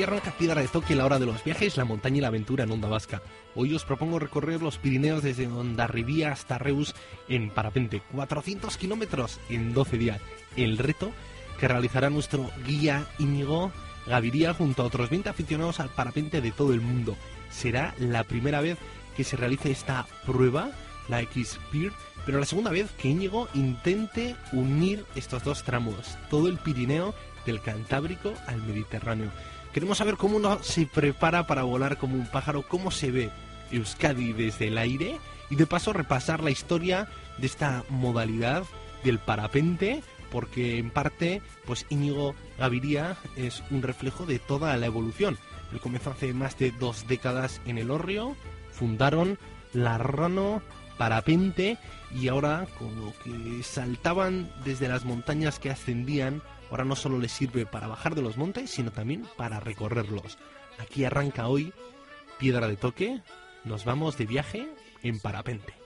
Aquí arranca Piedra de Toque la hora de los viajes, la montaña y la aventura en Onda Vasca. Hoy os propongo recorrer los Pirineos desde Ondarribía hasta Reus en parapente. 400 kilómetros en 12 días. El reto que realizará nuestro guía Íñigo Gaviria junto a otros 20 aficionados al parapente de todo el mundo. Será la primera vez que se realice esta prueba, la X-Peer, pero la segunda vez que Íñigo intente unir estos dos tramos, todo el Pirineo del Cantábrico al Mediterráneo. Queremos saber cómo uno se prepara para volar como un pájaro, cómo se ve Euskadi desde el aire y de paso repasar la historia de esta modalidad del parapente porque en parte pues Íñigo Gaviria es un reflejo de toda la evolución. Él comenzó hace más de dos décadas en el Orrio, fundaron la Rano Parapente y ahora con lo que saltaban desde las montañas que ascendían, ahora no solo les sirve para bajar de los montes, sino también para recorrerlos. Aquí arranca hoy Piedra de Toque, nos vamos de viaje en parapente.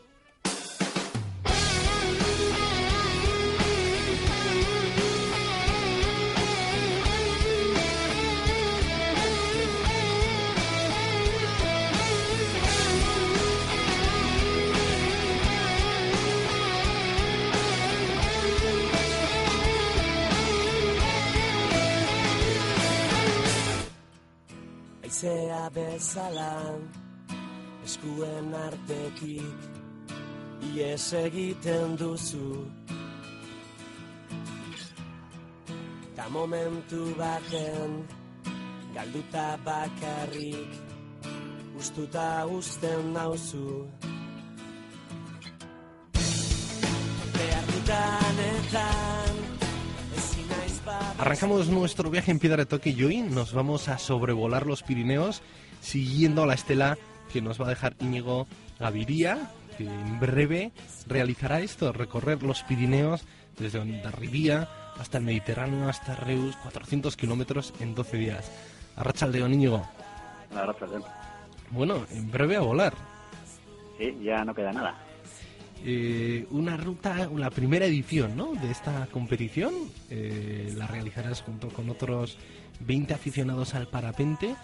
Aizea bezala eskuen artetik ies egiten duzu. Ta momentu baten galduta bakarrik ustuta usten nauzu. Naiz babes- Arrancamos nuestro viaje en Piedra de Toque y hoy nos vamos a sobrevolar los Pirineos siguiendo la estela que nos va a dejar Íñigo Gaviria, que en breve realizará esto, recorrer los Pirineos desde Ondarribía hasta el Mediterráneo, hasta Reus, 400 kilómetros en 12 días. Arracha León Íñigo. Perdón. Bueno, en breve a volar. Sí, ya no queda nada. Eh, una ruta, la primera edición ¿no? de esta competición, eh, la realizarás junto con otros 20 aficionados al parapente,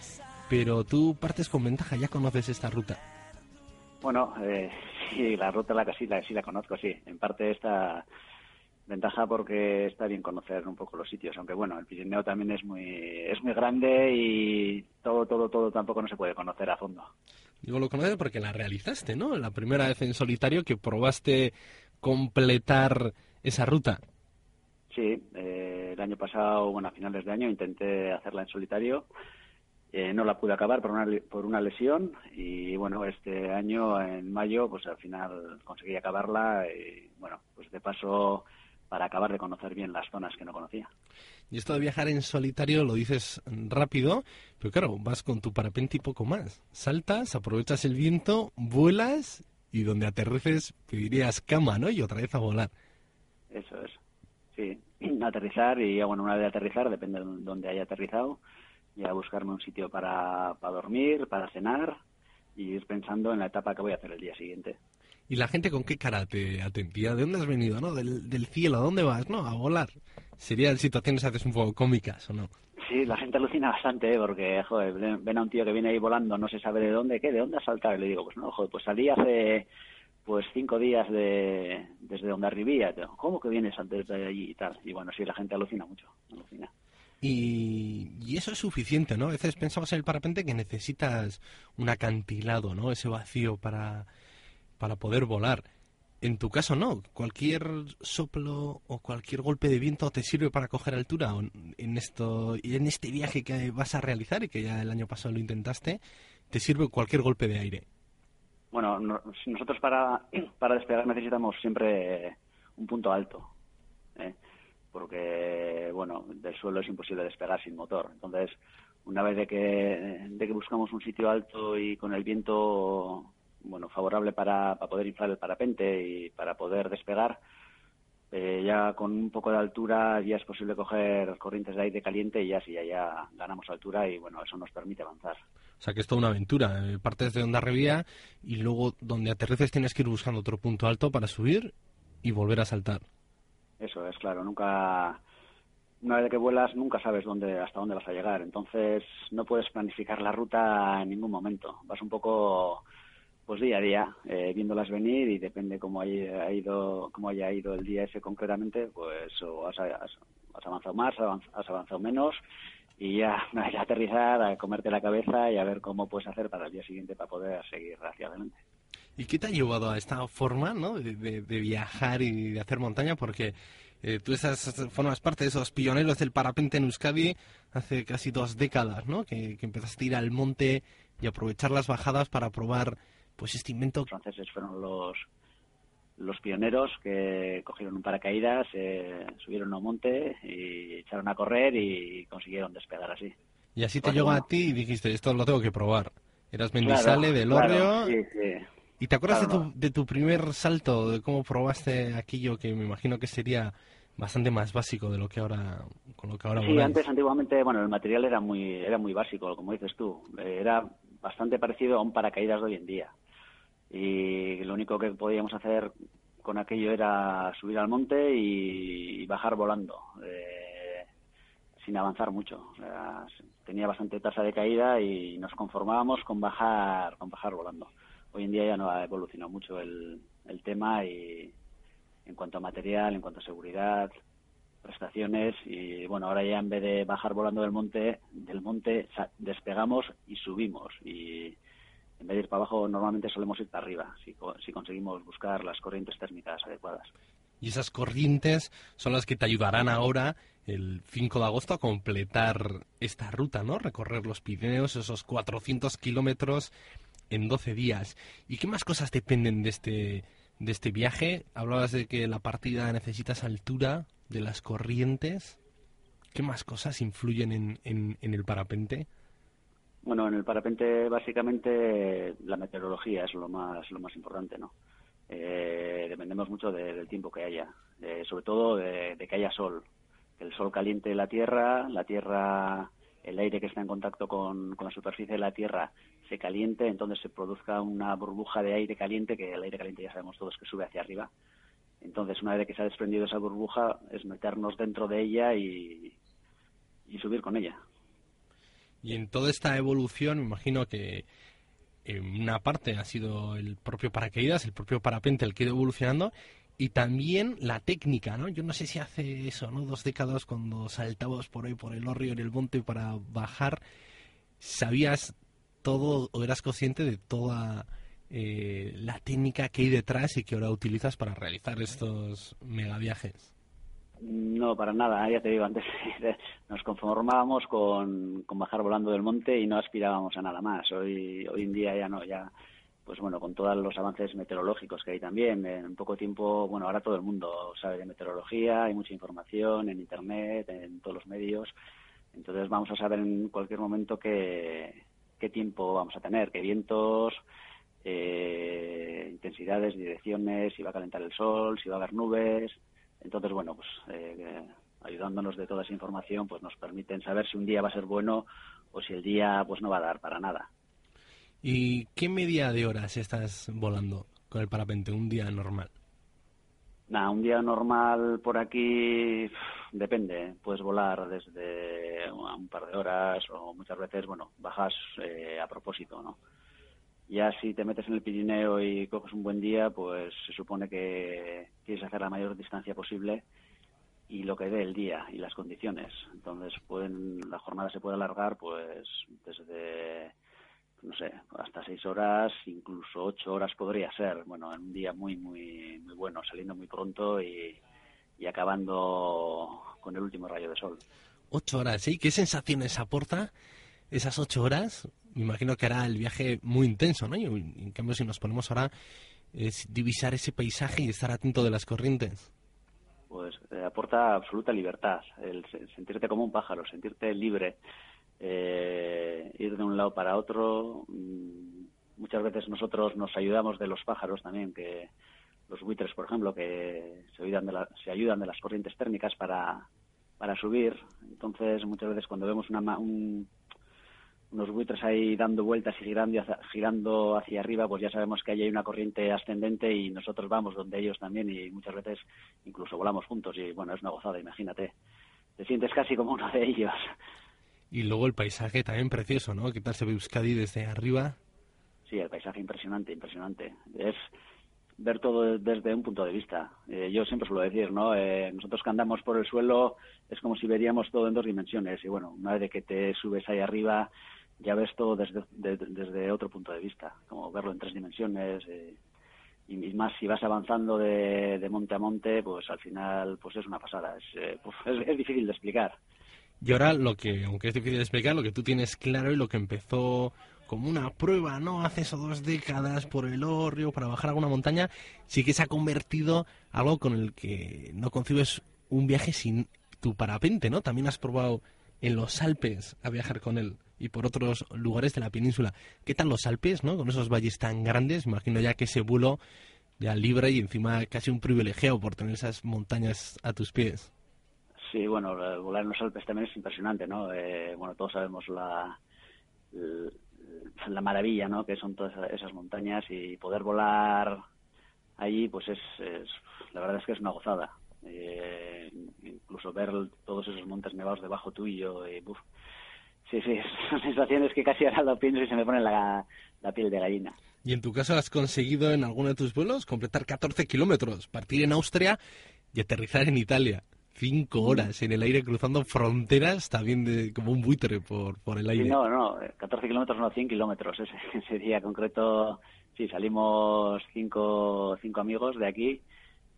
pero tú partes con ventaja, ya conoces esta ruta. Bueno, eh, sí, la ruta la sí la, sí la conozco, sí. En parte esta ventaja porque está bien conocer un poco los sitios, aunque bueno, el Pirineo también es muy es muy grande y todo todo todo tampoco no se puede conocer a fondo. Digo, lo conoces porque la realizaste, ¿no? La primera vez en solitario que probaste completar esa ruta. Sí, eh, el año pasado, bueno, a finales de año intenté hacerla en solitario. Eh, no la pude acabar por una, por una lesión y bueno, este año en mayo pues al final conseguí acabarla y bueno, pues de paso para acabar de conocer bien las zonas que no conocía. Y esto de viajar en solitario lo dices rápido, pero claro, vas con tu parapente y poco más. Saltas, aprovechas el viento, vuelas y donde aterrices pedirías cama, ¿no? Y otra vez a volar. Eso es. Sí, aterrizar y bueno, una vez de aterrizar, depende de dónde haya aterrizado, ya buscarme un sitio para, para dormir, para cenar y ir pensando en la etapa que voy a hacer el día siguiente. ¿Y la gente con qué cara te atendía? ¿De dónde has venido, no? Del, del cielo, ¿a dónde vas? No, a volar. Serían situaciones a veces un poco cómicas, ¿o no? Sí, la gente alucina bastante, ¿eh? porque, joder, ven a un tío que viene ahí volando, no se sabe de dónde, ¿qué? ¿De dónde has saltado? Y le digo, pues no, joder, pues salí hace, pues cinco días de, desde donde arribía. ¿Cómo que vienes desde allí y tal? Y bueno, sí, la gente alucina mucho, alucina. Y, y eso es suficiente, ¿no? A veces pensamos en el parapente que necesitas un acantilado, ¿no? Ese vacío para, para poder volar. En tu caso no, cualquier soplo o cualquier golpe de viento te sirve para coger altura. En esto en este viaje que vas a realizar y que ya el año pasado lo intentaste, te sirve cualquier golpe de aire. Bueno, no- nosotros para, para despegar necesitamos siempre un punto alto, ¿eh? porque bueno, del suelo es imposible despegar sin motor. Entonces, una vez de que, de que buscamos un sitio alto y con el viento bueno favorable para, para poder inflar el parapente y para poder despegar, eh, ya con un poco de altura ya es posible coger corrientes de aire caliente y ya sí, ya, ya ganamos altura y bueno, eso nos permite avanzar. O sea que es toda una aventura. Eh, Partes de Ondarribía y luego donde aterrices tienes que ir buscando otro punto alto para subir y volver a saltar. Eso es, claro, nunca, una vez que vuelas, nunca sabes dónde, hasta dónde vas a llegar. Entonces, no puedes planificar la ruta en ningún momento. Vas un poco, pues día a día, eh, viéndolas venir y depende cómo haya ido, cómo haya ido el día ese concretamente, pues has, avanzado más, has avanzado menos y ya, ya aterrizar, a comerte la cabeza y a ver cómo puedes hacer para el día siguiente para poder seguir hacia. ¿Y qué te ha llevado a esta forma ¿no? de, de- de viajar y de hacer montaña? Porque eh, tú estás, formas parte de esos pioneros del parapente en Euskadi hace casi dos décadas, ¿no? Que, que empezaste a ir al monte y aprovechar las bajadas para probar pues este invento. Los franceses fueron los los pioneros que cogieron un paracaídas, eh, subieron a un monte y echaron a correr y consiguieron despegar así. Y así te Pues llegó a ti y dijiste, esto lo tengo que probar. Eras Mendizale, Claro, del claro, sí, sí. ¿Y te acuerdas Claro, de, tu, de tu primer salto, de cómo probaste aquello que me imagino que sería bastante más básico de lo que ahora, con lo que ahora Sí, voláis? antes antiguamente, bueno, el material era muy era muy básico, como dices tú. Eh, Era bastante parecido a un paracaídas de hoy en día. Y lo único que podíamos hacer con aquello era subir al monte y, bajar volando, eh, sin avanzar mucho. O tenía bastante tasa de caída y nos conformábamos con bajar con bajar volando. Hoy en día ya no ha evolucionado mucho el, el tema y en cuanto a material, en cuanto a seguridad, prestaciones y bueno ahora ya en vez de bajar volando del monte del monte despegamos y subimos y en vez de ir para abajo normalmente solemos ir para arriba si, co- si conseguimos buscar las corrientes térmicas adecuadas Y esas corrientes son las que te ayudarán ahora, el 5 de agosto, a completar esta ruta, ¿no? Recorrer los Pirineos, esos 400 kilómetros en 12 días. ¿Y qué más cosas dependen de este, de este viaje? Hablabas de que la partida necesitas altura, de las corrientes. ¿Qué más cosas influyen en, en, en el parapente? Bueno en el parapente básicamente la meteorología es lo más lo más importante no Eh, dependemos mucho de- del tiempo que haya eh, sobre todo de, de que haya sol que el sol caliente la tierra la tierra el aire que está en contacto con, con la superficie de la tierra se caliente, entonces se produzca una burbuja de aire caliente, que el aire caliente ya sabemos todos que sube hacia arriba. Entonces, una vez que se ha desprendido esa burbuja, es meternos dentro de ella y, y subir con ella. Y en toda esta evolución, me imagino que en una parte ha sido el propio paracaídas, el propio parapente el que ha ido evolucionando, y también la técnica, ¿no? Yo no sé si hace eso, ¿no? Dos décadas cuando saltabas por ahí por el orrio en el monte para bajar, ¿sabías todo o eras consciente de toda eh, la técnica que hay detrás y que ahora utilizas para realizar estos megaviajes? No, para nada, ya te digo, antes nos conformábamos con, con bajar volando del monte y no aspirábamos a nada más. Hoy, hoy en día ya no, ya, pues bueno, con todos los avances meteorológicos que hay también, en poco tiempo, bueno, ahora todo el mundo sabe de meteorología, hay mucha información en Internet, en todos los medios, entonces vamos a saber en cualquier momento qué, qué tiempo vamos a tener, qué vientos, eh, intensidades, direcciones, si va a calentar el sol, si va a haber nubes, entonces, bueno, pues eh, ayudándonos de toda esa información, pues nos permiten saber si un día va a ser bueno o si el día pues no va a dar para nada. ¿Y qué media de horas estás volando con el parapente un día normal? Nada, un día normal por aquí depende, puedes volar desde un par de horas o muchas veces, bueno, bajas eh, a propósito, ¿no? Ya si te metes en el Pirineo y coges un buen día, pues se supone que quieres hacer la mayor distancia posible y lo que dé el día y las condiciones. Entonces, pueden, la jornada se puede alargar, pues, desde, no sé, hasta seis horas, incluso ocho horas podría ser. Bueno, en un día muy, muy, muy bueno, saliendo muy pronto y, y acabando con el último rayo de sol. Ocho horas, ¿sí? ¿Qué sensaciones aporta esas ocho horas? Me imagino que hará el viaje muy intenso, ¿no? Y en cambio, si nos ponemos ahora, es divisar ese paisaje y estar atento de las corrientes. pues eh, aporta absoluta libertad, el se- sentirte como un pájaro, sentirte libre, eh, ir de un lado para otro. mm, Muchas veces nosotros nos ayudamos de los pájaros también, que los buitres, por ejemplo, que se ayudan de, la- se ayudan de las corrientes térmicas para, para subir. Entonces, muchas veces cuando vemos una, un- unos buitres ahí dando vueltas y girando hacia, girando hacia arriba, pues ya sabemos que ahí hay una corriente ascendente y nosotros vamos donde ellos también y muchas veces incluso volamos juntos y bueno, es una gozada, imagínate. Te sientes casi como uno de ellos. Y luego el paisaje también precioso, ¿no? ¿Qué tal se ve Euskadi desde arriba? Sí, el paisaje impresionante, impresionante. Es ver todo desde un punto de vista. Eh, yo siempre suelo decir, ¿no? Eh, nosotros que andamos por el suelo es como si veríamos todo en dos dimensiones. Y bueno, una vez que te subes ahí arriba, ya ves todo desde, de- desde otro punto de vista, como verlo en tres dimensiones. eh, y más si vas avanzando de, de monte a monte, pues al final pues es una pasada. Es, eh, pues, es, es difícil de explicar. Y ahora lo que, aunque es difícil de explicar, lo que tú tienes claro y lo que empezó como una prueba, ¿no? Hace eso dos décadas por el Orrio para bajar alguna montaña, sí que se ha convertido algo con el que no concibes un viaje sin tu parapente, ¿no? También has probado en los Alpes a viajar con él y por otros lugares de la península. ¿Qué tal los Alpes, no? Con esos valles tan grandes, imagino ya que ese vuelo ya libre y encima casi un privilegiado por tener esas montañas a tus pies. Sí, bueno, la- volar en los Alpes también es impresionante, ¿no? Eh, bueno, todos sabemos la, la maravilla, ¿no? Que son todas esa- esas montañas y poder volar allí, pues es, es- la verdad es que es una gozada. Eh, incluso ver todos esos montes nevados debajo tuyo, y, buf. Sí, sí, son sensaciones que casi ahora lo pienso y se me pone la, la piel de gallina. Y en tu caso has conseguido en alguno de tus vuelos completar 14 kilómetros, partir en Austria y aterrizar en Italia. Cinco horas en el aire cruzando fronteras también de, como un buitre por, por el Sí, aire. no, no, eh, 14 kilómetros, no, 100 kilómetros. Ese, ese día concreto, sí, salimos cinco, cinco amigos de aquí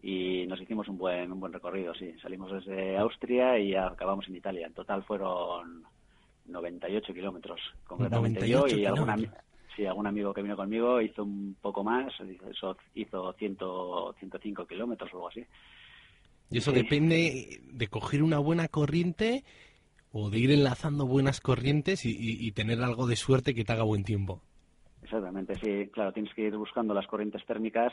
y nos hicimos un buen, un buen recorrido, sí. Salimos desde Austria y acabamos en Italia. En total fueron 98 kilómetros, concretamente yo 98 y algún, sí, amigo que vino conmigo hizo un poco más, hizo, hizo 100, 105 kilómetros o algo así. Y eso Sí. depende de coger una buena corriente o de ir enlazando buenas corrientes y, y- y tener algo de suerte que te haga buen tiempo. Exactamente, sí, claro, tienes que ir buscando las corrientes térmicas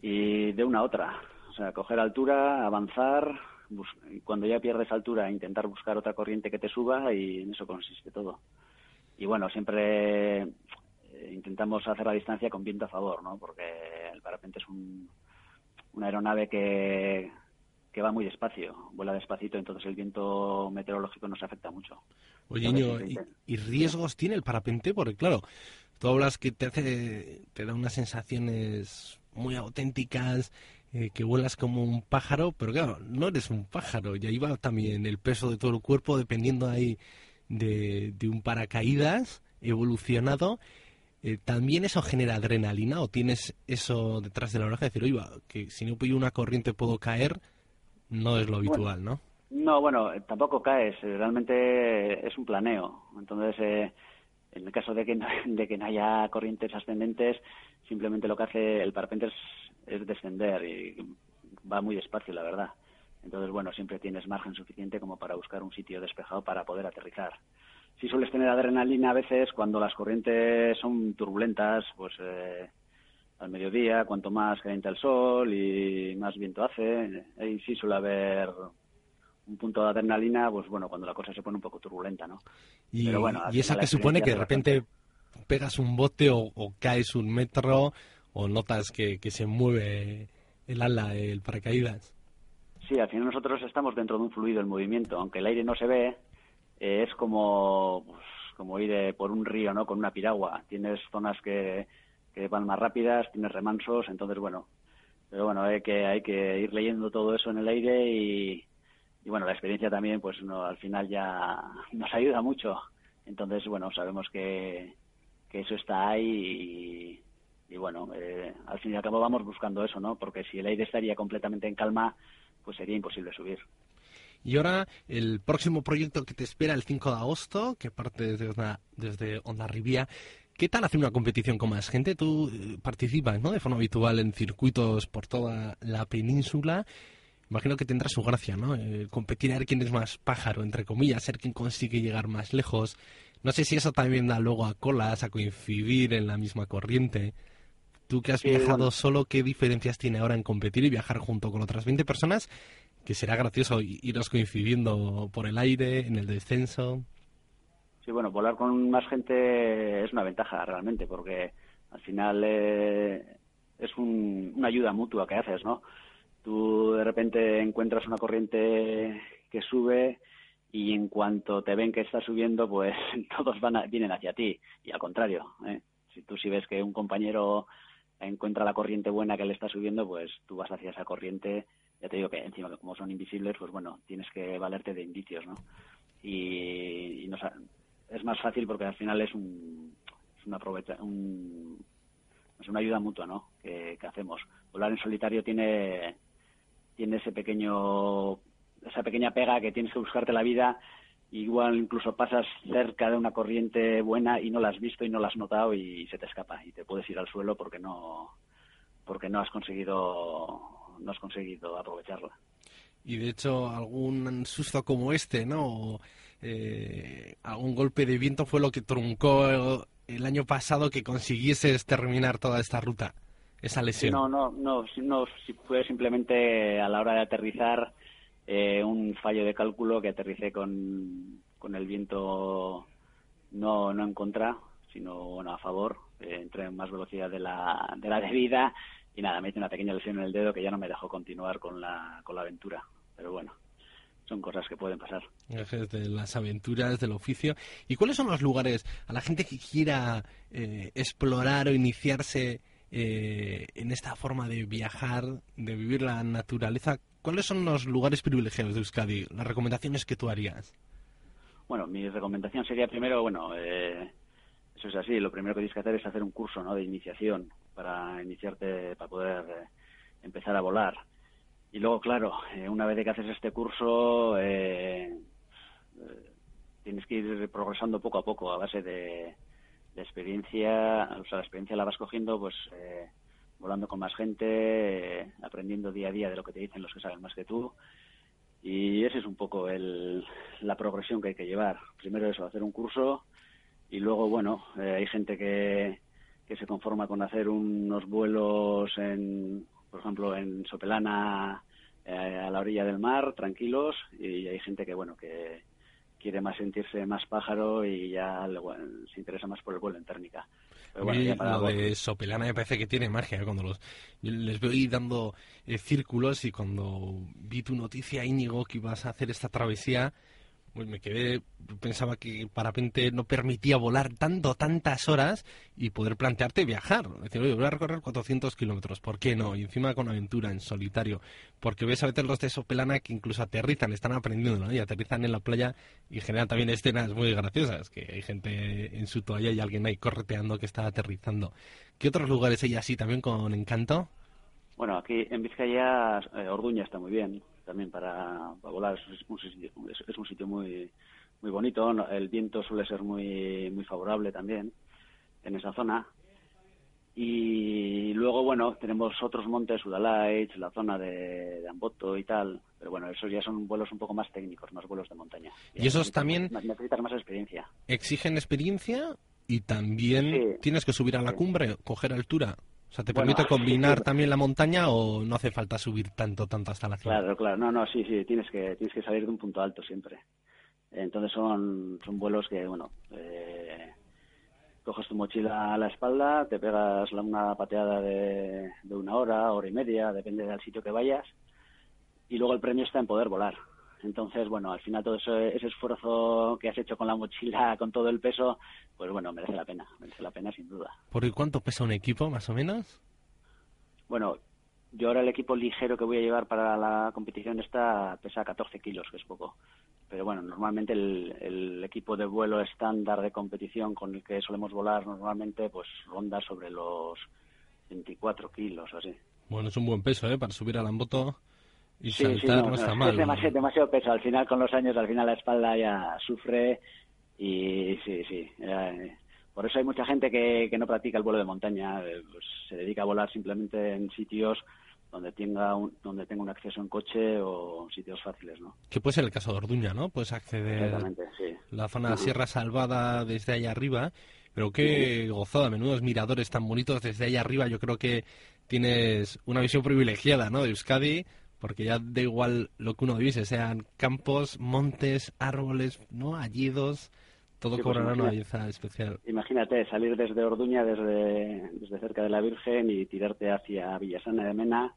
y de una a otra. O sea, coger altura, avanzar, bus- cuando ya pierdes altura, intentar buscar otra corriente que te suba y en eso consiste todo. Y bueno, siempre eh, intentamos hacer la distancia con viento a favor, ¿no? Porque el parapente es un, una aeronave que, que va muy despacio, vuela despacito, entonces el viento meteorológico nos afecta mucho. Oye, A ver Íñigo, si ¿y, te- y riesgos tiene el parapente? Porque claro, tú hablas que te hace, te da unas sensaciones muy auténticas, eh, que vuelas como un pájaro, pero claro, no eres un pájaro, y ahí va también el peso de todo el cuerpo dependiendo ahí de, de un paracaídas evolucionado. Eh, ¿También eso genera adrenalina o tienes eso detrás de la oreja de decir, va, que si no pillo una corriente puedo caer? No es lo habitual, ¿no? No, bueno, eh, tampoco caes. Realmente es un planeo. Entonces, eh, en el caso de que, no, de que no haya corrientes ascendentes, simplemente lo que hace el parapente es, es descender y va muy despacio, la verdad. Entonces, bueno, siempre tienes margen suficiente como para buscar un sitio despejado para poder aterrizar. Si sueles tener adrenalina a veces cuando las corrientes son turbulentas, pues eh, al mediodía, cuanto más calienta el sol y más viento hace, ahí sí suele haber un punto de adrenalina, pues bueno, cuando la cosa se pone un poco turbulenta, ¿no? Y, Pero bueno, al y esa que supone que de repente pegas un bote o, o caes un metro o notas que, que se mueve el ala, el paracaídas. Sí, al final nosotros estamos dentro de un fluido en movimiento, aunque el aire no se ve, eh, es como, pues, como ir eh, por un río, ¿no? Con una piragua. Tienes zonas que, que van más rápidas, tienes remansos, entonces bueno, pero bueno, hay que, hay que ir leyendo todo eso en el aire y, y bueno, la experiencia también, pues no, al final ya nos ayuda mucho. Entonces, bueno, sabemos que, que eso está ahí y, bueno, eh, al fin y al cabo vamos buscando eso, ¿no? Porque si el aire estaría completamente en calma, pues sería imposible subir. Y ahora el próximo proyecto que te espera el 5 de agosto, que parte desde Onda, desde Rivía. ¿Qué tal hacer una competición con más gente? Tú eh, participas ¿no? de forma habitual en circuitos por toda la península. imagino que tendrá su gracia, ¿no? Eh, competir a ver quién es más pájaro, entre comillas, ser quien consigue llegar más lejos. No sé si eso también da luego a colas, a coincidir en la misma corriente. Tú que has Sí, viajado bueno. solo, ¿qué diferencias tiene ahora en competir y viajar junto con otras 20 personas? Que será gracioso iros coincidiendo por el aire, en el descenso. Sí, bueno, volar con más gente es una ventaja realmente, porque al final eh, es un- una ayuda mutua que haces, ¿no? Tú de repente encuentras una corriente que sube y en cuanto te ven que está subiendo, pues todos van a- vienen hacia ti y al contrario. ¿eh? Si tú si ves que un compañero encuentra la corriente buena que le está subiendo, pues tú vas hacia esa corriente. Ya te digo que encima como son invisibles, pues bueno, tienes que valerte de indicios, ¿no? Y, y es más fácil porque al final es un, es una un, es una ayuda mutua, ¿no? Que, que hacemos. Volar en solitario tiene tiene ese pequeño esa pequeña pega que tienes que buscarte la vida igual incluso pasas cerca de una corriente buena y no la has visto y no la has notado y se te escapa y te puedes ir al suelo porque no porque no has conseguido no has conseguido aprovecharla Y de hecho, algún susto como este, ¿no? O, eh, algún golpe de viento fue lo que truncó el año pasado que consiguieses terminar toda esta ruta, esa lesión. no, no, no, no, si fue simplemente a la hora de aterrizar eh, un fallo de cálculo que aterricé con, con el viento no, no en contra, sino bueno, a favor. Eh, entré en más velocidad de la, de la debida y nada, me hice una pequeña lesión en el dedo que ya no me dejó continuar con la, con la aventura. Pero bueno, son cosas que pueden pasar. De las aventuras del oficio. ¿Y cuáles son los lugares a la gente que quiera eh, explorar o iniciarse eh, en esta forma de viajar, de vivir la naturaleza? ¿Cuáles son los lugares privilegiados de Euskadi? Las recomendaciones que tú harías. Bueno, mi recomendación sería primero, bueno, eh, eso es así, lo primero que tienes que hacer es hacer un curso ¿no? de iniciación para iniciarte, para poder eh, empezar a volar. Y luego, claro, eh, una vez que haces este curso, eh, tienes que ir progresando poco a poco a base de, de experiencia, o sea, la experiencia la vas cogiendo, pues, volando con más gente, eh, aprendiendo día a día de lo que te dicen los que saben más que tú. Y ese es un poco el, la progresión que hay que llevar. Primero eso, hacer un curso y luego, bueno, eh, hay gente que, que se conforma con hacer unos vuelos, en, por ejemplo, en Sopelana, eh, a la orilla del mar, tranquilos, y hay gente que, bueno, que quiere más sentirse más pájaro y ya bueno, se interesa más por el vuelo en térmica. Pero bueno, ya para lo de Sopelana me parece que tiene magia. ¿eh? Cuando los, yo les veo ahí dando eh, círculos y cuando vi tu noticia, Íñigo, que ibas a hacer esta travesía, me quedé, pensaba que el parapente no permitía volar tanto, tantas horas y poder plantearte viajar. Decir, oye, voy a recorrer 400 kilómetros, ¿por qué no? Y encima con aventura, en solitario. Porque ves a veces los de Sopelana que incluso aterrizan, están aprendiendo, ¿no? Y aterrizan en la playa y generan también escenas muy graciosas, que hay gente en su toalla y alguien ahí correteando que está aterrizando. ¿Qué otros lugares hay así también con encanto? Bueno, aquí en Vizcaya, eh, Orduña está muy bien, también para, para volar. Es un sitio, es, un sitio muy muy bonito. El viento suele ser muy muy favorable también en esa zona. Y luego, bueno, tenemos otros montes, Udalaich, la zona de, de Amboto y tal. Pero bueno, esos ya son vuelos un poco más técnicos, más vuelos de montaña. ¿Y esos también? necesitas más experiencia. Exigen experiencia y también Sí. tienes que subir a la Sí. cumbre, coger altura. O sea, ¿te Bueno, permite combinar sí. también la montaña o no hace falta subir tanto, tanto hasta la cima? Claro, claro. No, no, sí, sí, tienes que, tienes que salir de un punto alto siempre. Entonces son, son vuelos que, bueno, eh, coges tu mochila a la espalda, te pegas una pateada de, de una hora, hora y media, depende del sitio que vayas, y luego el premio está en poder volar. Entonces, bueno, al final todo ese, ese esfuerzo que has hecho con la mochila, con todo el peso, pues bueno, merece la pena, merece la pena sin duda. ¿Por cuánto pesa un equipo, más o menos? Bueno, yo ahora el equipo ligero que voy a llevar para la competición esta pesa 14 kilos, que es poco. Pero bueno, normalmente el, el equipo de vuelo estándar de competición con el que solemos volar normalmente pues ronda sobre los 24 kilos o así. Bueno, es un buen peso, ¿eh? Para subir a la moto y Sí, sí, saltar no, no, está es mal. demasiado, demasiado peso. Al final, con los años, al final la espalda ya sufre y sí, sí. eh, por eso hay mucha gente que, que no practica el vuelo de montaña, eh, pues, se dedica a volar simplemente en sitios donde tenga un, donde tenga un acceso en coche o sitios fáciles, ¿no? Que puede ser el caso de Orduña, ¿no? Puedes acceder sí. la zona de Sierra Salvada desde allá arriba, pero qué gozada, menudos miradores tan bonitos desde allá arriba. Yo creo que tienes una visión privilegiada, ¿no? De Euskadi, porque ya da igual lo que uno divise, sean campos, montes, árboles, ¿no? Hallidos, todo Sí, pues cobrará una belleza especial. Imagínate salir desde Orduña, desde, desde cerca de la Virgen y tirarte hacia Villasana de Mena,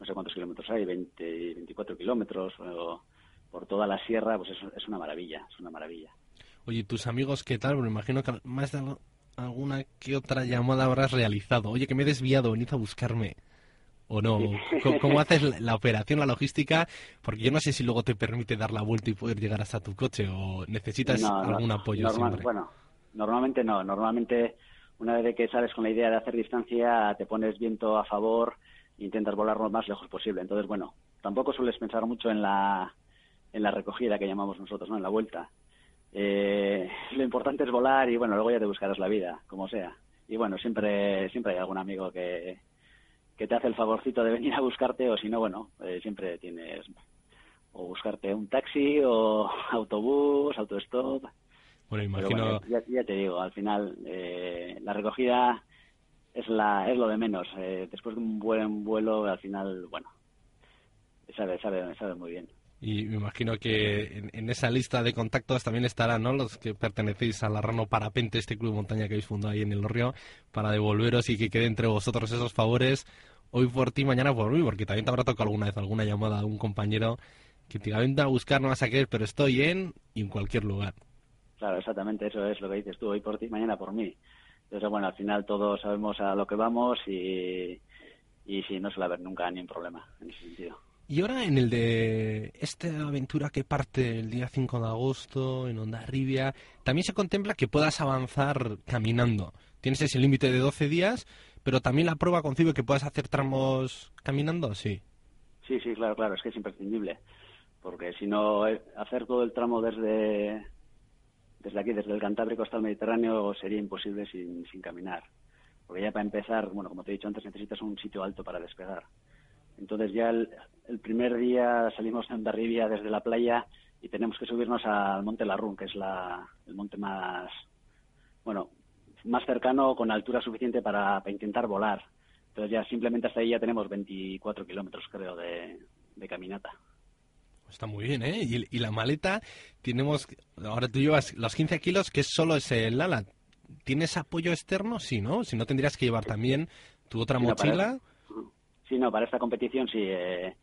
no sé cuántos kilómetros hay, 20, 24 kilómetros, o por toda la sierra, pues es, es una maravilla, es una maravilla. Oye, ¿tus amigos qué tal? Me imagino que más de al- alguna que otra llamada habrás realizado. Oye, que me he desviado, venid a buscarme. ¿O no? ¿Cómo, cómo haces la, operación, la logística? Porque yo no sé si luego te permite dar la vuelta y poder llegar hasta tu coche o necesitas No, no, algún apoyo normal- siempre. Bueno, normalmente no. Normalmente, una vez que sales con la idea de hacer distancia, te pones viento a favor e intentas volar lo más lejos posible. Entonces, bueno, tampoco sueles pensar mucho en la, en la recogida que llamamos nosotros, ¿no? En la vuelta. Eh, lo importante es volar y, bueno, luego ya te buscarás la vida, como sea. Y, bueno, siempre, siempre hay algún amigo que, que te hace el favorcito de venir a buscarte o, si no, bueno, eh, siempre tienes o buscarte un taxi o autobús, autostop. Bueno, Pero imagino... bueno, ya, ya te digo, al final eh, la recogida es la es lo de menos. Eh, después de un buen vuelo, al final, bueno, sabe sabe sabe muy bien. Y me imagino que en, esa lista de contactos también estarán ¿no? los que pertenecéis a la Rano Parapente, este club de montaña que habéis fundado ahí en el Río, para devolveros y que quede entre vosotros esos favores hoy por ti, mañana por mí, porque también te habrá tocado alguna vez alguna llamada de un compañero que te "Vente a buscar, no vas a querer, pero estoy en y en cualquier lugar. Claro, exactamente eso es lo que dices tú, hoy por ti, mañana por mí. Entonces, bueno, al final todos sabemos a lo que vamos y, y sí, no suele haber nunca ni un problema en ese sentido. Y ahora en el de esta aventura que parte el día 5 de agosto en Ondarribia, también se contempla que puedas avanzar caminando. Tienes ese límite de 12 días, pero también la prueba concibe que puedas hacer tramos caminando, sí. Sí, sí, claro, claro, es que es imprescindible. Porque si no, eh, hacer todo el tramo desde, desde aquí, desde el Cantábrico hasta el Mediterráneo, sería imposible sin, sin caminar. Porque ya para empezar, bueno, como te he dicho antes, necesitas un sitio alto para despegar. Entonces ya el, el primer día salimos de Ondarribia desde la playa y tenemos que subirnos al Monte Larrún, que es la, el monte más, bueno, más cercano con altura suficiente para, para intentar volar. Entonces ya simplemente hasta ahí ya tenemos 24 kilómetros, creo, de, de caminata. Está muy bien, ¿eh? Y, y la maleta, tenemos, ahora tú llevas los 15 kilos, que solo es el ala. ¿Tienes apoyo externo? Sí, ¿no? Si no, tendrías que llevar también tu otra mochila. Sí, no, para esta competición sí eh,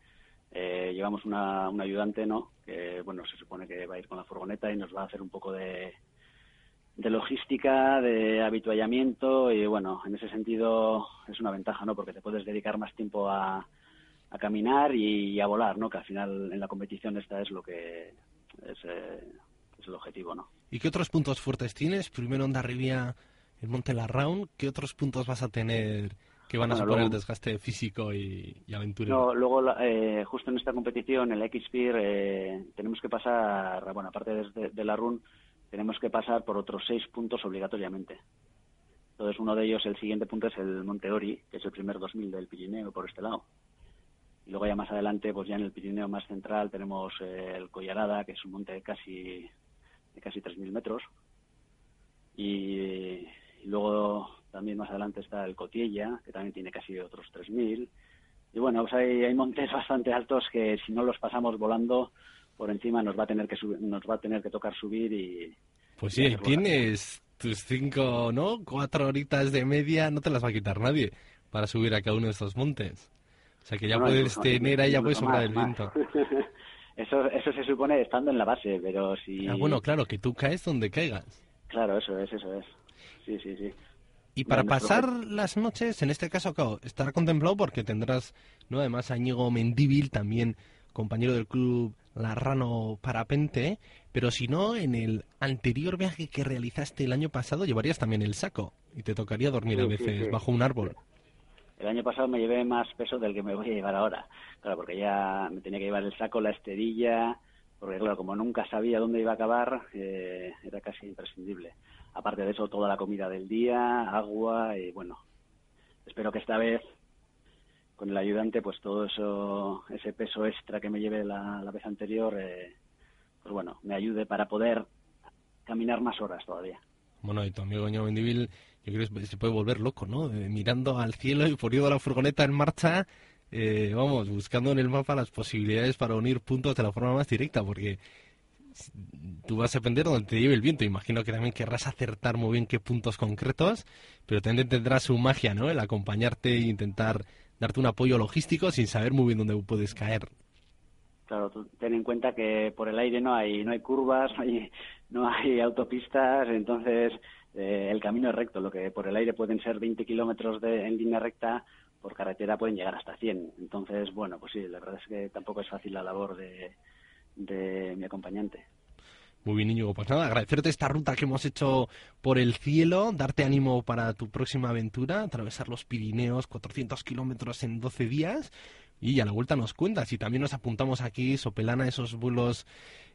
eh, llevamos una, un ayudante, ¿no? Que, bueno, se supone que va a ir con la furgoneta y nos va a hacer un poco de, de logística, de habituallamiento y, bueno, en ese sentido es una ventaja, ¿no? Porque te puedes dedicar más tiempo a, a caminar y, a volar, ¿no? Que al final en la competición esta es lo que es, eh, el objetivo, ¿no? ¿Y qué otros puntos fuertes tienes? Primero Ondarribia, el Monte Larraun. ¿Qué otros puntos vas a tener que van a Bueno, suponer luego- desgaste físico y, y aventura? No, luego, la- eh, justo en esta competición, el X-Peer, eh, tenemos que pasar, bueno, aparte de, de la run, tenemos que pasar por otros seis puntos obligatoriamente. Entonces, uno de ellos, el siguiente punto es el Monte Ori, que es el primer 2000 del Pirineo por este lado. Y luego ya más adelante, pues ya en el Pirineo más central tenemos eh, el Collarada, que es un monte de casi, de casi 3.000 metros. Y, y luego también más adelante está el Cotiella, que también tiene casi otros 3.000. Y bueno, pues hay, hay montes bastante altos que si no los pasamos volando por encima nos va a tener que nos va a tener que tocar subir y Pues sí, ahí tienes tus cinco, ¿no? Cuatro horitas de media, no te las va a quitar nadie para subir a cada uno de estos montes. O sea que ya No, puedes tener ahí, ya puedes soplar el viento. eso eso se supone estando en la base, pero si Ah, bueno, claro, que tú caes donde caigas. claro, eso es, eso es. Sí, sí, sí. Y para pasar las noches, en este caso, claro, estará contemplado porque tendrás, ¿no? Además, a Íñigo Mendíbil, también compañero del club Larrano Parapente, pero si no, en el anterior viaje que realizaste el año pasado, llevarías también el saco y te tocaría dormir a sí, veces sí. bajo un árbol. El año pasado me llevé más peso del que me voy a llevar ahora. Claro, porque ya me tenía que llevar el saco, la esterilla, porque claro, como nunca sabía dónde iba a acabar, eh, era casi imprescindible. Aparte de eso, toda la comida del día, agua y bueno, espero que esta vez con el ayudante, pues todo eso, ese peso extra que me lleve la, vez anterior, eh, pues bueno, me ayude para poder caminar más horas todavía. Bueno, y tu amigo Ño yo creo que se puede volver loco, ¿no? Eh, mirando al cielo y poniendo la furgoneta en marcha, eh, vamos, buscando en el mapa las posibilidades para unir puntos de la forma más directa, porque tú vas a depender donde te lleve el viento. Imagino que también querrás acertar muy bien qué puntos concretos, pero también tendrá su magia, ¿no? El acompañarte e intentar darte un apoyo logístico sin saber muy bien dónde puedes caer. Claro, ten en cuenta que por el aire no hay no hay curvas, no hay, no hay autopistas, entonces eh, el camino es recto. Lo que por el aire pueden ser 20 kilómetros en línea recta, por carretera pueden llegar hasta 100. Entonces, bueno, pues sí, la verdad es que tampoco es fácil la labor de, de mi acompañante. Muy bien, Íñigo. Pues nada, agradecerte esta ruta que hemos hecho por el cielo, darte ánimo para tu próxima aventura, atravesar los Pirineos, 400 kilómetros en 12 días. Y a la vuelta nos cuentas. Y también nos apuntamos aquí, Sopelana, esos vuelos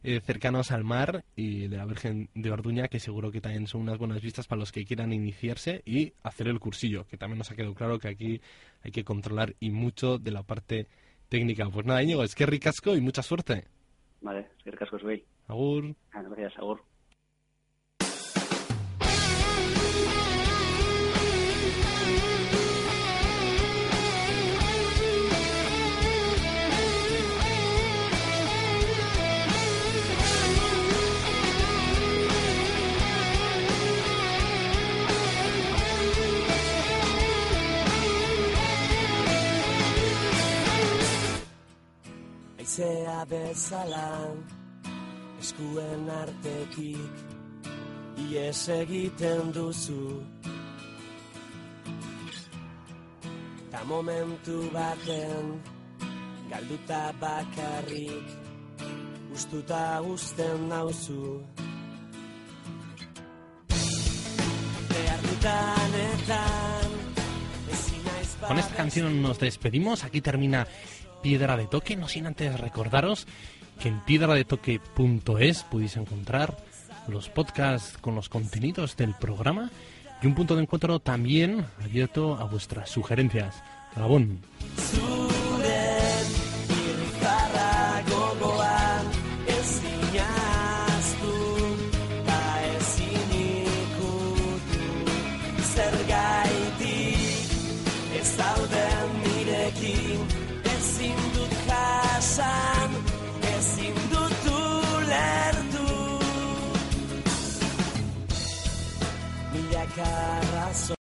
eh, cercanos al mar y de la Virgen de Orduña, que seguro que también son unas buenas vistas para los que quieran iniciarse y hacer el cursillo, que también nos ha quedado claro que aquí hay que controlar y mucho de la parte técnica. Pues nada, Íñigo, es que ricasco y mucha suerte. Vale, es que el casco es güey. Agur. Gracias, Agur. Bezala eskuen naiz Con esta canción nos despedimos. Aquí termina Piedra de Toque. No sin antes recordaros que en piedradetoque.es podéis encontrar los podcasts con los contenidos del programa y un punto de encuentro también abierto a vuestras sugerencias. Gabón. paso.